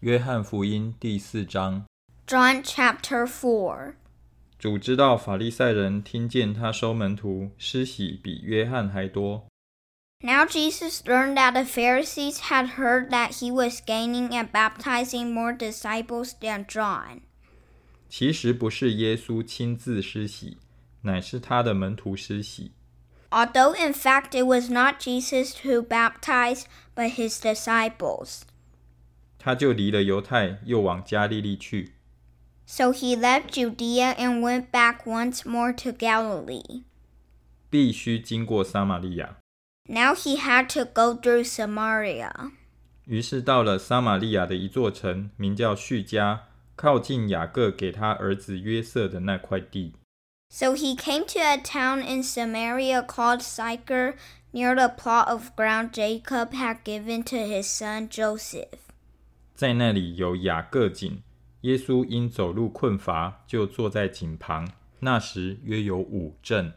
约翰福音第四章， John chapter 4. 主知道法利赛人听见他收门徒施洗比约翰还多， Now Jesus learned that the Pharisees had heard that he was gaining and baptizing more disciples than John. 其实不是耶稣亲自施洗，乃是他的门徒施洗。 Although in fact it was not Jesus who baptized, but his disciples. 他就离了犹太，又往加利利去。 So he left Judea and went back once more to Galilee. 必须经过撒玛利亚。 Now he had to go through Samaria. 于是到了撒玛利亚的一座城，名叫叙加，靠近雅各给他儿子约瑟的那块地。 So he came to a town in Samaria called Sychar, near the plot of ground Jacob had given to his son Joseph. 在那里有雅各井，耶稣因走路困乏，就坐在井旁。那时约有五阵。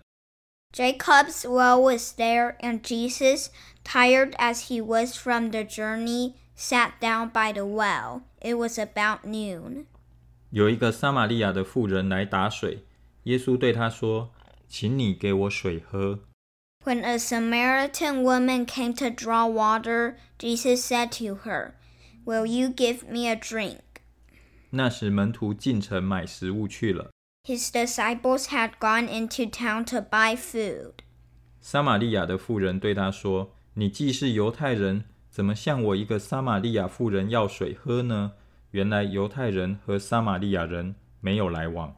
Jacob's well was there, and Jesus, tired as he was from the journey, sat down by the well. It was about noon. 有一个撒玛利亚的妇人来打水，耶稣对她说：“请你给我水喝。 When a Samaritan woman came to draw water, Jesus said to her, Will you give me a drink? ”那时门徒进城买食物去了。 His disciples had gone into town to buy food. 撒玛利亚的妇人对他说：“你既是犹太人，怎么向我一个撒玛利亚妇人要水喝呢？”原来犹太人和撒玛利亚人没有来往。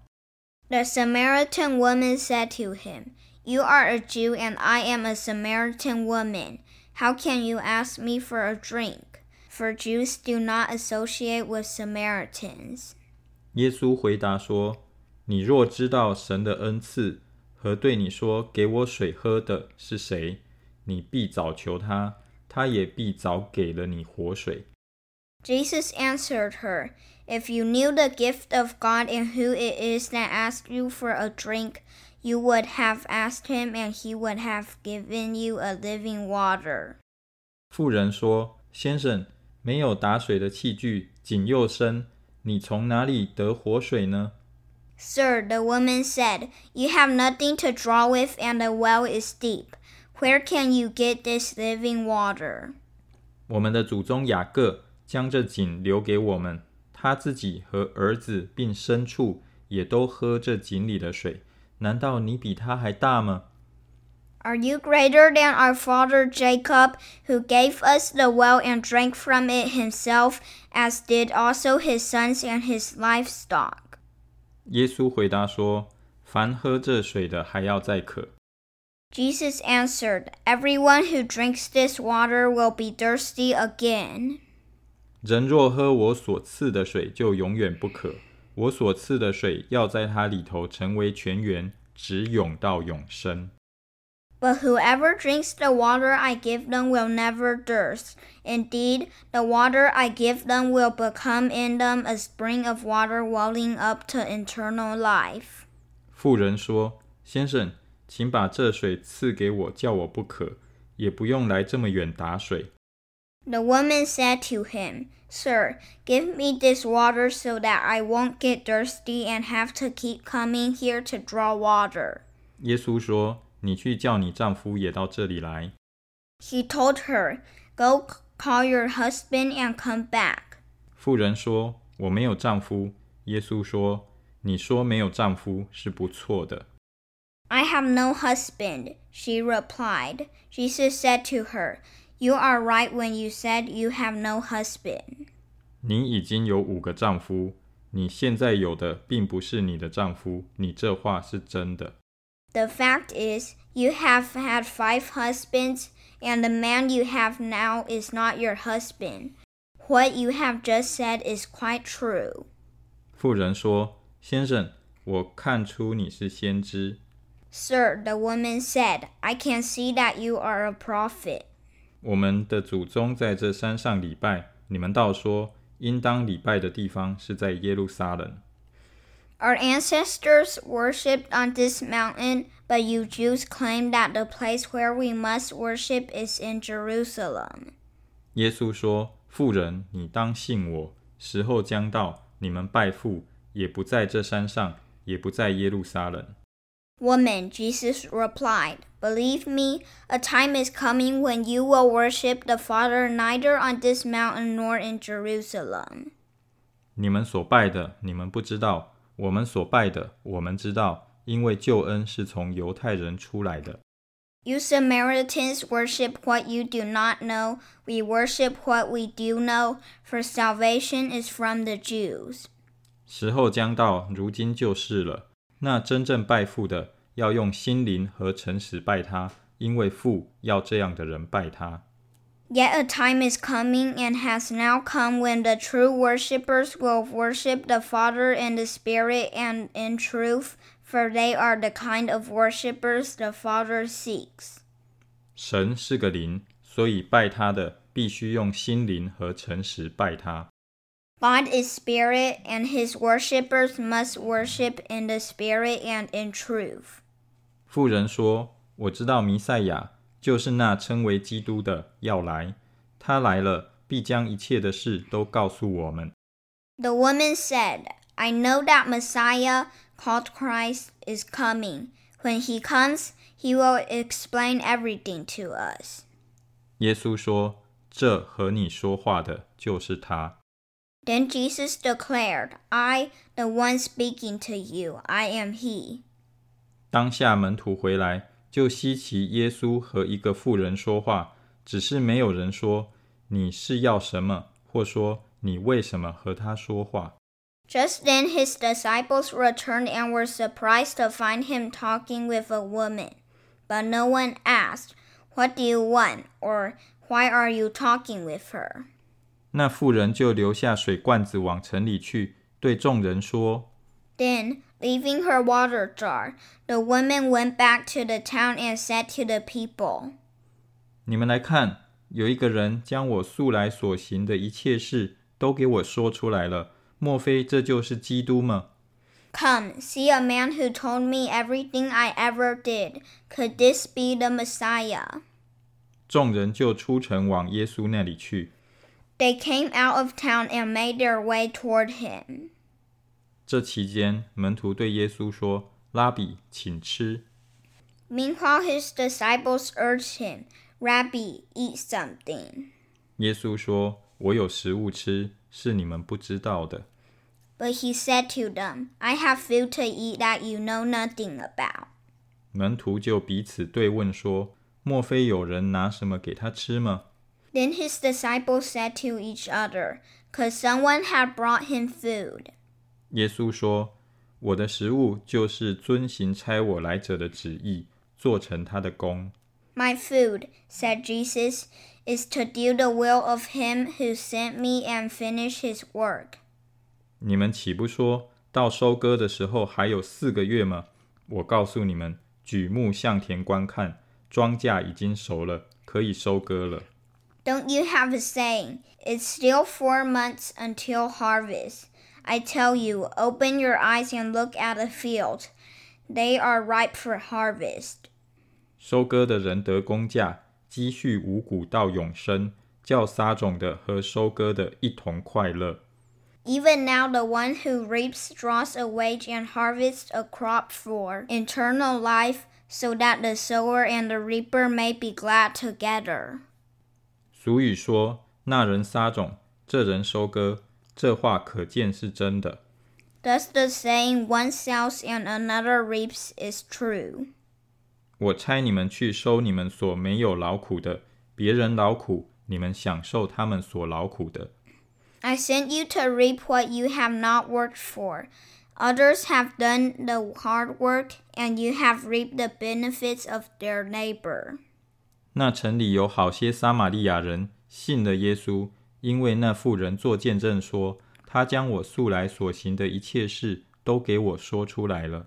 The Samaritan woman said to him, You are a Jew and I am a Samaritan woman. How can you ask me for a drink? For Jews do not associate with Samaritans. 耶稣回答说：“你若知道神的恩赐和对你说‘给我水喝’的是谁，你必早求他，他也必早给了你活水。” Jesus answered her, If you knew the gift of God and who it is that asks you for a drink, you would have asked him and he would have given you a living water. 妇人说：“先生， 没有打水的器具，井又深，你从哪里得活水呢？” Sir, the woman said, You have nothing to draw with, and the well is deep. Where can you get this living water? 我们的祖宗雅各将这井留给我们，他自己和儿子并牲畜也都喝这井里的水。难道你比他还大吗？Are you greater than our father Jacob, who gave us the well and drank from it himself, as did also his sons and his livestock? 耶稣回答说：“凡喝这水的，还要再渴； Jesus answered, Everyone who drinks this water will be thirsty again. 人若喝我所赐的水，就永远不渴。我所赐的水要在它里头成为泉源，直涌到永生。 But whoever drinks the water I give them will never thirst. Indeed, the water I give them will become in them a spring of water welling up to eternal life. 妇人说：“先生，请把这水赐给我，叫我不渴，也不用来这么远打水。” The woman said to him, Sir, give me this water so that I won't get thirsty and have to keep coming here to draw water. 耶稣说：“ 你去叫你丈夫也到这里来。He told her, Go call your husband and come back. ”妇人说：“我没有丈夫。”耶稣说：“你说没有丈夫是不错的。I have no husband, she replied. Jesus said to her, You are right when you said you have no husband. 你已经有五个丈夫，你现在有的并不是你的丈夫。你这话是真的。The fact is, you have had five husbands, and the man you have now is not your husband. What you have just said is quite true. 妇人说：“先生，我看出你是先知。 Sir, the woman said, I can see that you are a prophet. 我们的祖宗在这山上礼拜，你们倒说应当礼拜的地方是在耶路撒冷。 Our ancestors worshipped on this mountain, but you Jews claim that the place where we must worship is in Jerusalem. 耶稣说：“妇人，你当信我， 时候将到，你们拜父也不在这山上，也不在耶路撒冷。 Woman, Jesus replied, Believe me, a time is coming when you will worship the Father neither on this mountain nor in Jerusalem. 你们所拜的，你们不知道； 我们所拜的，我们知道，因为救恩是从犹太人出来的。You Samaritans worship what you do not know. We worship what we do know, for salvation is from the Jews. 时候将到，如今就是了。那真正拜父的，要用心灵和诚实拜他，因为父要这样的人拜他。Yet a time is coming and has now come when the true worshippers will worship the Father in the Spirit and in truth, for they are the kind of worshippers the Father seeks. 神是个灵，所以拜他的必须用心灵和诚实拜他。 God is Spirit, and his worshippers must worship in the Spirit and in truth. 妇人说：“我知道弥赛亚 就是那称为基督的要来，他来了，必将一切的事都告诉我们。” The woman said, I know that Messiah, called Christ, is coming. When he comes, he will explain everything to us. 耶稣说：“这和你说话的就是他。” Then Jesus declared, I, the one speaking to you, I am he. 当下门徒回来， 就稀奇耶稣和一个妇人说话，只是没有人说你是要什么，或说你为什么和他说话。 Just then his disciples returned and were surprised to find him talking with a woman. But no one asked, What do you want? or Why are you talking with her? 那妇人就留下水罐子往城里去，对众人说： Then, leaving her water jar, the woman went back to the town and said to the people, 你们来看，有一个人将我素来所行的一切事都给我说出来了。莫非这就是基督吗？ Come, see a man who told me everything I ever did. Could this be the Messiah? 众人就出城往耶稣那里去。 They came out of town and made their way toward him. 这期间，门徒对耶稣说：“拉比，请吃。 Meanwhile, his disciples urged him, Rabbi, eat something. ”耶稣说：“我有食物吃，是你们不知道的。 But he said to them, I have food to eat that you know nothing about. ”门徒就彼此对问说：“莫非有人拿什么给他吃吗 Then his disciples said to each other, Could someone have brought him food? 耶稣说：“我的食物就是遵行差我来者的旨意，做成他的功。My food, said Jesus, is to do the will of him who sent me and finish his work. 你们岂不说到收割的时候还有四个月吗？我告诉你们，举目向田观看，庄稼已经熟了，可以收割了。Don't you have a saying, It's still four months until harvest? I tell you, open your eyes and look at the fields. They are ripe for harvest. 收割的人得工价，积蓄五谷到永生，叫撒种的和收割的一同快乐。 Even now, the one who reaps draws a wage and harvests a crop for eternal life, so that the sower and the reaper may be glad together. 俗语说：“那人撒种，这人收割。”这话可见是真的。Thus, the saying, one sows and another reaps, is true. 我差你们去收你们所没有劳苦的，别人劳苦，你们享受他们所劳苦的。I sent you to reap what you have not worked for. Others have done the hard work, and you have reaped the benefits of their labor. 那城里有好些撒玛利亚人信了耶稣，因为那妇人做见证说，他将我素来所行的一切事都给我说出来了。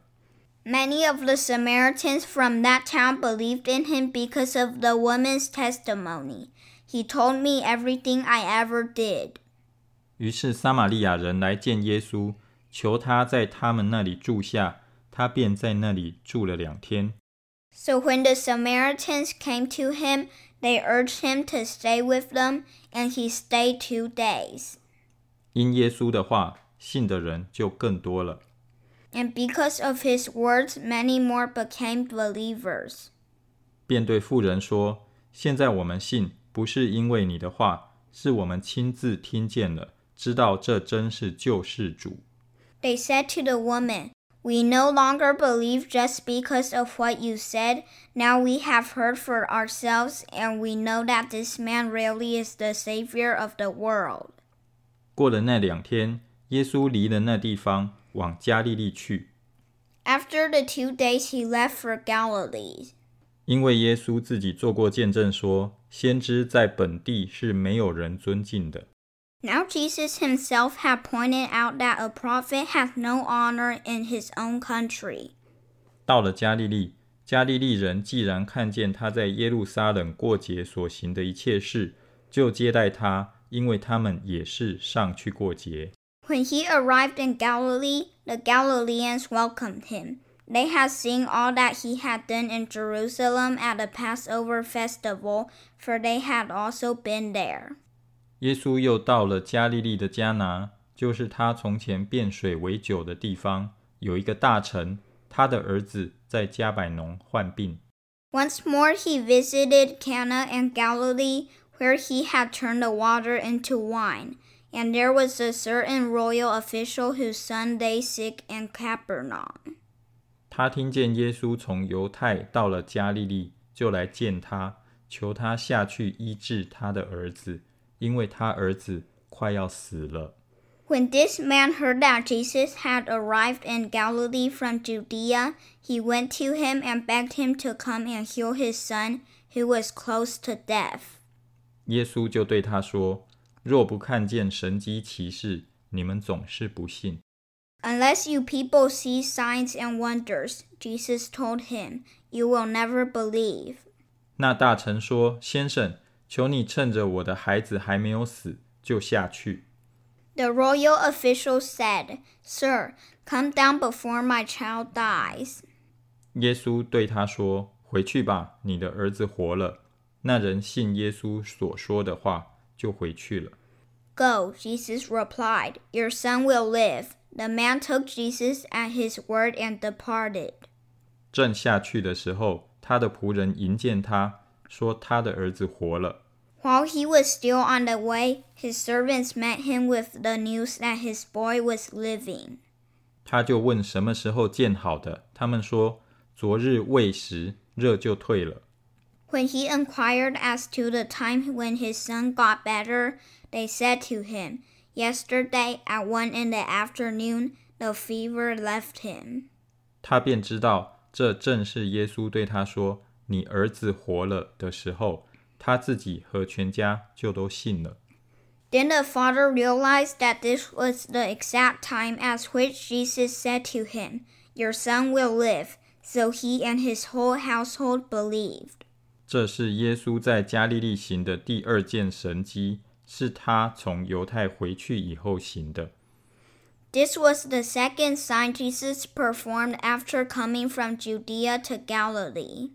Many of the Samaritans from that town believed in him because of the woman's testimony. He told me everything I ever did. 于是撒玛利亚人来见耶稣，求他在他们那里住下，他便在那里住了两天。So when the Samaritans came to him, they urged him to stay with them, and he stayed two days. 因耶稣的话，信的人就更多了。 And because of his words, many more became believers. 便对妇人说：“现在我们信，不是因为你的话，是我们亲自听见了，知道这真是救世主。 They said to the woman, We no longer believe just because of what you said. Now we have heard for ourselves, and we know that this man really is the Savior of the world. ”过了那两天，耶稣离了那地方，往加利利去， After the two days, he left for Galilee. 因为耶稣自己做过见证说，先知在本地是没有人尊敬的。 Now Jesus himself had pointed out that a prophet hath no honor in his own country. 到了加利利，加利利人既然看见他在耶路撒冷过节所行的一切事，就接待他，因为他们也是上去过节。 When he arrived in Galilee, the Galileans welcomed him. They had seen all that he had done in Jerusalem at the Passover festival, for they had also been there. 耶稣又到了加利利的迦拿，就是他从前变水为酒的地方。有一个大臣，他的儿子在迦百农患病。Once more he visited Cana and Galilee, where he had turned the water into wine. And there was a certain royal official whose son lay sick in Capernaum. 他听见耶稣从犹太到了加利利，就来见他，求他下去医治他的儿子。因为他儿子快要死了。When this man heard that Jesus had arrived in Galilee from Judea, he went to him and begged him to come and heal his son, who was close to death. 耶稣就对他说：“若不看见神迹奇事，你们总是不信。” Unless you people see signs and wonders, Jesus told him, you will never believe. 那大臣说：“先生。”求你趁着我的孩子还没有死，就下去。The royal official said, Sir, come down before my child dies. ”耶稣对他说：“回去吧，你的儿子活了。”那人信耶稣所说的话，就回去了。Go, Jesus replied, Your son will live. The man took Jesus at his word and departed. 正下去的时候，他的仆人迎见他，说他的儿子活了。 While he was still on the way, his servants met him with the news that his boy was living. 他就问什么时候见好的，他们说昨日未时，热就退了。 When he inquired as to the time when his son got better, they said to him, Yesterday at one in the afternoon, the fever left him. 他便知道这正是耶稣对他说：“ 你儿子活了”的时候，他自己和全家就都信了。 Then the father realized that this was the exact time at which Jesus said to him, Your son will live. So he and his whole household believed. 这是耶稣在加利利行的第二件神迹，是他从犹太回去以后行的。 This was the second sign Jesus performed after coming from Judea to Galilee.